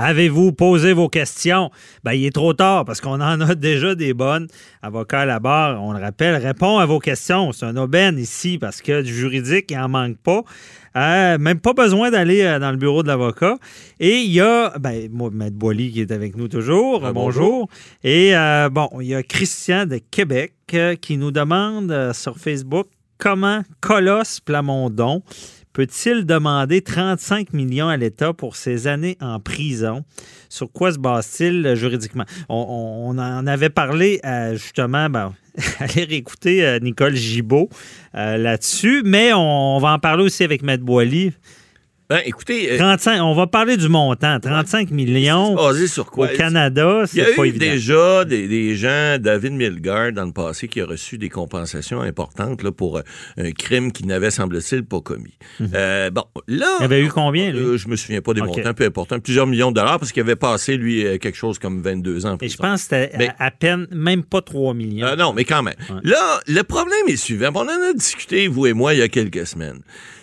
Avez-vous posé vos questions? Ben, il est trop tard parce qu'on en a déjà des bonnes. Avocat à la barre, on le rappelle, répond à vos questions. C'est un aubaine ici parce que du juridique, il n'en manque pas. Euh, même pas besoin d'aller euh, dans le bureau de l'avocat. Et il y a, ben, moi, Maître Boily qui est avec nous toujours. Ah, bonjour. Et euh, bon, il y a Christian de Québec euh, qui nous demande euh, sur Facebook comment Colosse Plamondon peut-il demander 35 millions à l'État pour ses années en prison? Sur quoi se base-t-il euh, juridiquement? On, en avait parlé euh, justement, ben, allez réécouter euh, Nicole Gibault euh, là-dessus, mais on, on va en parler aussi avec Maître Boily. Ben, écoutez, euh, 35, on va parler du montant, 35 millions basé sur au quoi? Canada, Il y a c'est pas eu évident. déjà des, des gens, David Milgard, dans le passé, qui a reçu des compensations importantes là, pour euh, un crime qu'il n'avait, semble-t-il, pas commis. Euh, bon, là... Mhm. Il y avait eu combien, lui? Euh, je me souviens pas des montants, peu important. Plusieurs millions de dollars, parce qu'il avait passé, lui, euh, quelque chose comme 22 ans. Et je pense que c'était à, à peine, même pas 3 millions. Euh, non, mais quand même. Ouais. Là, le problème est suivant. On en a discuté, vous et moi, il y a quelques semaines.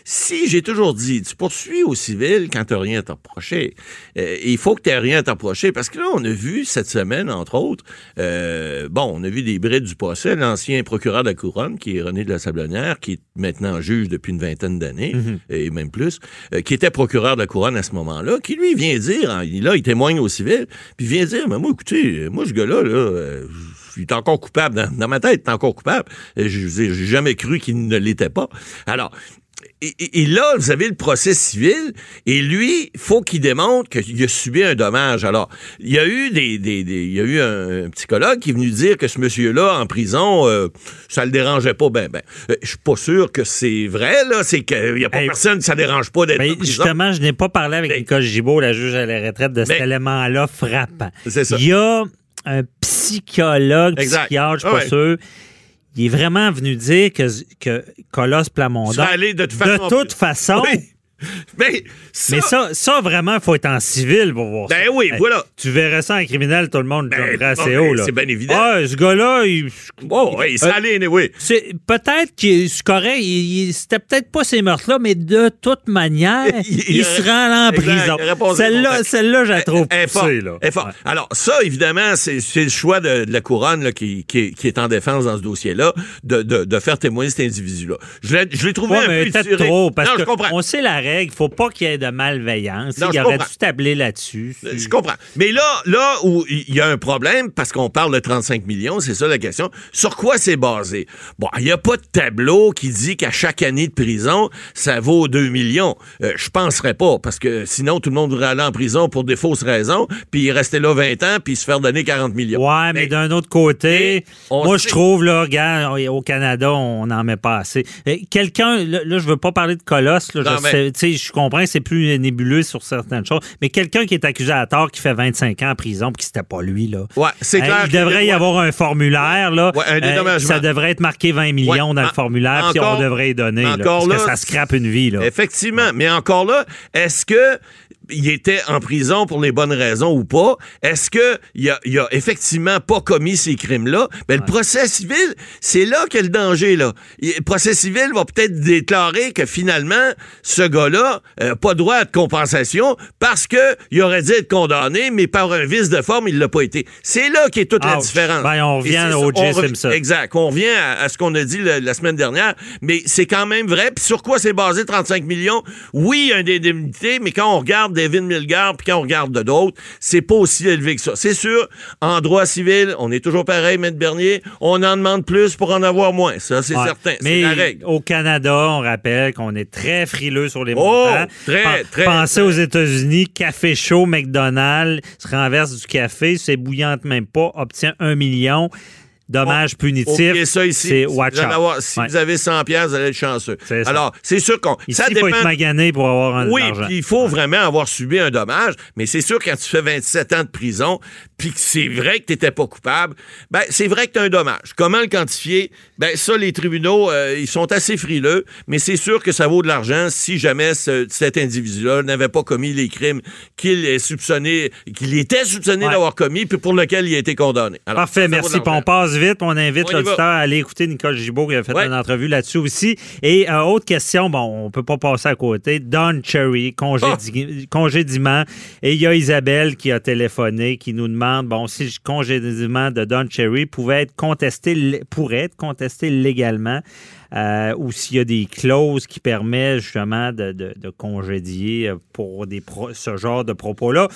Si j'ai toujours dit, tu poursuis au civil quand tu rien à t'approcher, euh, il faut que tu rien à t'approcher. Parce que là, on a vu cette semaine, entre autres, euh, bon, on a vu des brides du procès, l'ancien procureur de la Couronne, qui est René de la Sablonnière, qui est maintenant juge depuis une vingtaine d'années, Mhm. et même plus, euh, qui était procureur de la Couronne à ce moment-là, qui lui vient dire, hein, il- là, il témoigne au civil, puis vient dire, mais moi, écoutez, moi, ce gars-là, là, euh, il est encore coupable. Dans, dans ma tête, il est encore coupable. Je j'ai jamais cru qu'il ne l'était pas. Alors, et, là, vous avez le procès civil, et lui, faut qu'il démontre qu'il a subi un dommage. Alors, il y a eu des, des- des- il y a eu un, un psychologue qui est venu dire que ce monsieur-là en prison, euh, ça le dérangeait pas. Ben, ben, Euh, je suis pas sûr que c'est vrai là. C'est qu'il y a pas Hey, personne, ça dérange pas d'être en prison. justement, je n'ai pas parlé avec Mais- Nicole Gibault, la juge à la retraite, de cet élément-là frappant. C'est ça. Il y a un psychologue, Exact. psychiatre, je suis pas Ouais. sûr. Il est vraiment venu dire que, que Colosse Plamondon, de toute façon. de toute façon, Oui. Mais ça, mais ça, ça vraiment, il faut être en civil pour voir ça. Ben oui, Hey, voilà. Tu verrais ça en criminel, tout le monde Ben, assez haut. là. c'est bien évident. Ah, ce gars-là, il, Oh, oui, ça Euh, oui. c'est peut-être que c'est correct, il- il- c'était peut-être pas ces meurtres-là, mais de toute manière, il, Il- se rend en prison. il Celle-là, celle-là, je la trouve poussée, là. Alors, ça, évidemment, c'est c'est le choix de, de la couronne là, qui, qui, est- qui est en défense dans ce dossier-là, de, de, de faire témoigner cet individu-là. Je l'ai trouvé Ouais, un mais peu tiré. trop, parce non, que je comprends. on sait la règle, il faut pas qu'il y ait de malveillance. Non, il aurait comprends. dû tabler là-dessus. Je comprends. Mais là, là où il y a un problème, parce qu'on parle de 35 millions, c'est ça la question. Sur quoi c'est basé? Bon, il n'y a pas de tableau qui dit qu'à chaque année de prison, ça vaut 2 millions. Euh, je penserais pas, parce que sinon, tout le monde voudrait aller en prison pour des fausses raisons, puis il restait là 20 ans, puis se faire donner 40 millions. Ouais, mais, Mais- d'un autre côté, moi, je trouve, là, regarde, au Canada, on n'en met pas assez. Euh, Quelqu'un, là, je veux pas parler de Colosse, là, Non, je, mais- sais- tu sais, je comprends que c'est plus nébuleux sur certaines choses, mais quelqu'un qui est accusé à tort, qui fait 25 ans en prison, puis que c'était pas lui, là. Ouais, c'est Hein, clair. il devrait y avoir un formulaire, là. Ouais, un Euh, dédommagement. ça devrait être marqué 20 millions Ouais, dans le formulaire, puis on devrait y donner, là, encore parce que là, ça scrape une vie, là. Effectivement. Mais encore là, est-ce que il était en prison pour les bonnes raisons ou pas? Est-ce que il a, il a effectivement pas commis ces crimes-là? Ben, le procès civil, c'est là qu'il a le danger, là. Le procès civil va peut-être déclarer que finalement, ce gars-là, euh, pas droit à de compensation parce que il aurait dû être condamné, mais par un vice de forme, il l'a pas été. C'est là qu'est toute la différence. Ben, on revient au J. Simpson. Exact. On revient à, à ce qu'on a dit la semaine dernière, mais c'est quand même vrai. Puis sur quoi c'est basé 35 millions? Oui, il y a une indemnité, mais quand on regarde David Milgard, puis quand on regarde de d'autres, c'est pas aussi élevé que ça. C'est sûr, en droit civil, on est toujours pareil, Maître Bernier, on en demande plus pour en avoir moins. Ça, c'est Ouais. certain. Mais C'est la règle. au Canada, on rappelle qu'on est très frileux sur les Oh, montants. très, Pen- très, Pensez très. aux États-Unis, café chaud, McDonald's, se renverse du café, c'est bouillante même pas, obtient un million. Dommage punitif. Oubliez ça ici. C'est Si, watch out. avoir- si Ouais. vous avez 100 pièces, vous allez être chanceux. Alors, c'est sûr qu'on ça il faut dépend être magané pour avoir un Oui, puis il faut vraiment avoir subi un dommage, mais c'est sûr quand tu fais 27 ans de prison, puis que c'est vrai que tu n'étais pas coupable, ben c'est vrai que tu as un dommage. Comment le quantifier? Ben ça, les tribunaux, euh, ils sont assez frileux, mais c'est sûr que ça vaut de l'argent si jamais ce- cet individu-là n'avait pas commis les crimes qu'il est soupçonné, qu'il était soupçonné Ouais. d'avoir commis, puis pour lequel il a été condamné. Alors, Parfait, merci. On passe vite. On invite l'auditeur à aller écouter Nicole Gibault qui a fait Ouais. une entrevue là-dessus aussi. Et euh, autre question, bon, on peut pas passer à côté. Don Cherry, congédi- congédiement. Et il y a Isabelle qui a téléphoné, qui nous demande, bon, si le congédiement de Don Cherry pouvait être contesté, pourrait être contesté légalement. Euh, ou s'il y a des clauses qui permettent justement de, de- de congédier euh, pour des pro- ce genre de propos-là.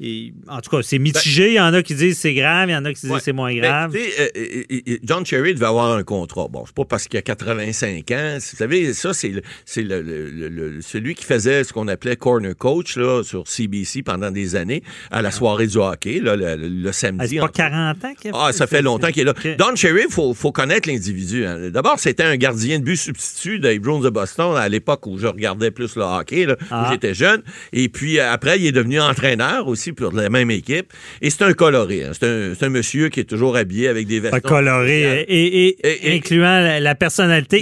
Et, en tout cas, c'est mitigé. Il y en a qui disent c'est grave, il y en a qui disent Ouais. c'est moins Ben, grave. euh, John Cherry devait avoir un contrat. Bon, c'est pas parce qu'il a 85 ans. Vous savez, ça, c'est le- celui qui faisait ce qu'on appelait corner coach là, sur CBC pendant des années à la soirée du hockey, là, le, Ah, samedi. c'est pas entre- 40 ans qu'il a Ah, ça fait longtemps qu'il est là. OK. Don Cherry, il faut, faut connaître l'individu. hein. D'abord, c'était un gardien de but substitut des Bruins de Boston à l'époque où je regardais plus le hockey, là, Ah. où j'étais jeune. Et puis, euh, après, il est devenu entraîneur aussi pour la même équipe. Et c'est un coloré. hein. C'est un, monsieur qui est toujours habillé avec des vestons. coloré, et, et- Et- et- incluant la, la personnalité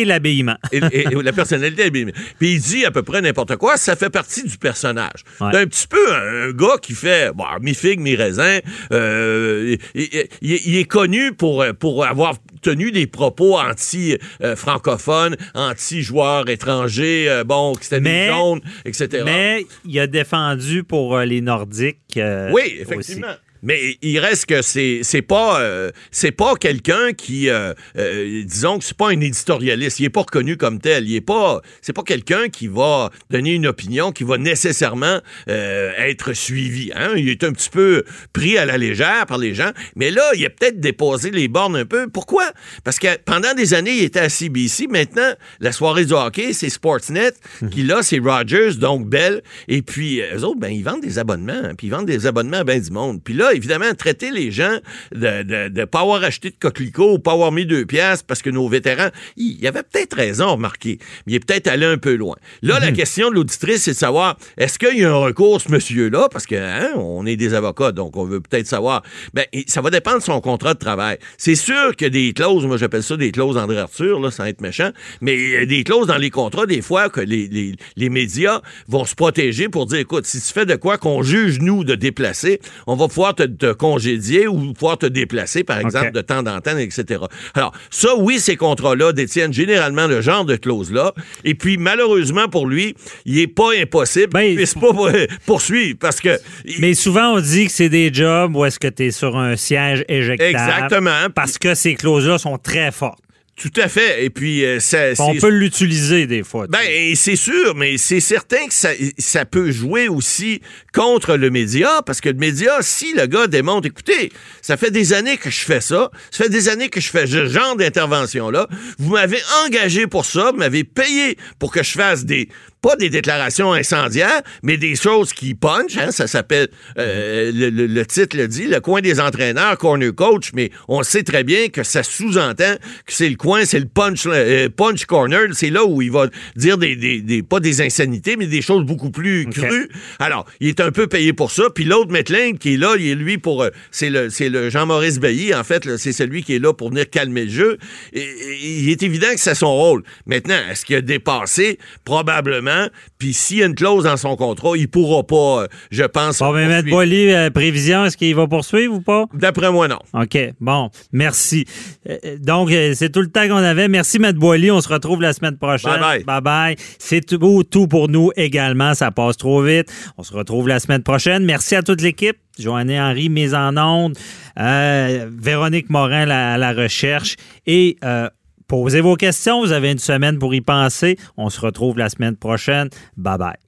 et l'habillement. et, et- et la personnalité. est bien. Puis il dit à peu près n'importe quoi, ça fait partie du personnage. Ouais. C'est un petit peu un, un gars qui fait bon, mi figue mi raisin. Euh, il- il est connu pour pour avoir tenu des propos anti euh, francophones, anti joueurs étrangers, euh, bon, qui c'était Mais- des jaunes, etc. Mais il a défendu pour euh, les Nordiques. Oui, aussi. Mais il reste que c'est c'est pas euh, c'est pas quelqu'un qui euh, euh, disons que c'est pas un éditorialiste, il est pas reconnu comme tel, il est pas c'est pas quelqu'un qui va donner une opinion qui va nécessairement être suivi, hein? Il est un petit peu pris à la légère par les gens, mais là, il a peut-être déposé les bornes un peu. Pourquoi? Parce que pendant des années, il était à CBC, maintenant la soirée du hockey, c'est Sportsnet, qui là c'est Rogers donc Bell. Et puis eux autres ben ils vendent des abonnements, hein, puis ils vendent des abonnements à ben du monde. Puis là, évidemment, traiter les gens de de, de pas avoir acheté de coquelicot ou pas avoir mis deux piastres parce que nos vétérans, il y avait peut-être raison, remarquez, mais il est peut-être allé un peu loin. Là, la question de l'auditrice, c'est de savoir est-ce qu'il y a un recours, ce monsieur-là, parce que hein, on est des avocats, donc on veut peut-être savoir. Ben, ça va dépendre de son contrat de travail. C'est sûr qu'il y a des clauses, moi j'appelle ça des clauses André Arthur, là, sans être méchant, mais il y a des clauses dans les contrats, des fois, que les, les, les médias vont se protéger pour dire, écoute, si tu fais de quoi qu'on juge, nous, de déplacer, on va pouvoir te, te congédier ou pouvoir te déplacer, par exemple, de temps en temps, etc. Alors, ça, oui, ces contrats-là détiennent généralement le genre de clause-là. Et puis, malheureusement pour lui, il est pas impossible Ben, qu'il puisse pas euh, poursuivre parce que... Mais souvent, on dit que c'est des jobs où est-ce que tu es sur un siège éjectable. Exactement. Parce que ces clauses-là sont très fortes. Tout à fait. Et puis, euh, ça, On peut l'utiliser des fois. Ben, c'est sûr, mais c'est certain que ça, ça peut jouer aussi contre le média, parce que le média, si le gars démontre, écoutez, ça fait des années que je fais ça, ça fait des années que je fais ce genre d'intervention-là, vous m'avez engagé pour ça, vous m'avez payé pour que je fasse des, pas des déclarations incendiaires, mais des choses qui punch, hein, ça s'appelle, euh, le, le- le titre le dit, le coin des entraîneurs, corner coach, mais on sait très bien que ça sous-entend que c'est le coin, c'est le punch, euh, punch corner, c'est là où il va dire des, des, des- pas des insanités, mais des choses beaucoup plus crues. Alors, il est un peu payé pour ça, puis l'autre Metlin qui est là, il est lui pour, euh, c'est le, c'est le Jean-Maurice Bailly, en fait, c'est celui qui est là pour venir calmer le jeu. Et, et il est évident que c'est son rôle. Maintenant, est-ce qu'il a dépassé? Probablement. Puis s'il y a une clause dans son contrat, il pourra pas, euh, je pense. Bon, Maître poursuivre. Boily, euh, prévision, est-ce qu'il va poursuivre ou pas? D'après moi, non. OK. Bon, merci. Euh, donc, c'est tout le temps qu'on avait. Merci, Maître Boily. On se retrouve la semaine prochaine. Bye-bye. Bye-bye. C'est tout, tout pour nous également. Ça passe trop vite. On se retrouve la semaine prochaine. Merci à toute l'équipe. Joanne Henry, mise en onde. Euh, Véronique Morin, la, la recherche. Et euh, posez vos questions. Vous avez une semaine pour y penser. On se retrouve la semaine prochaine. Bye-bye.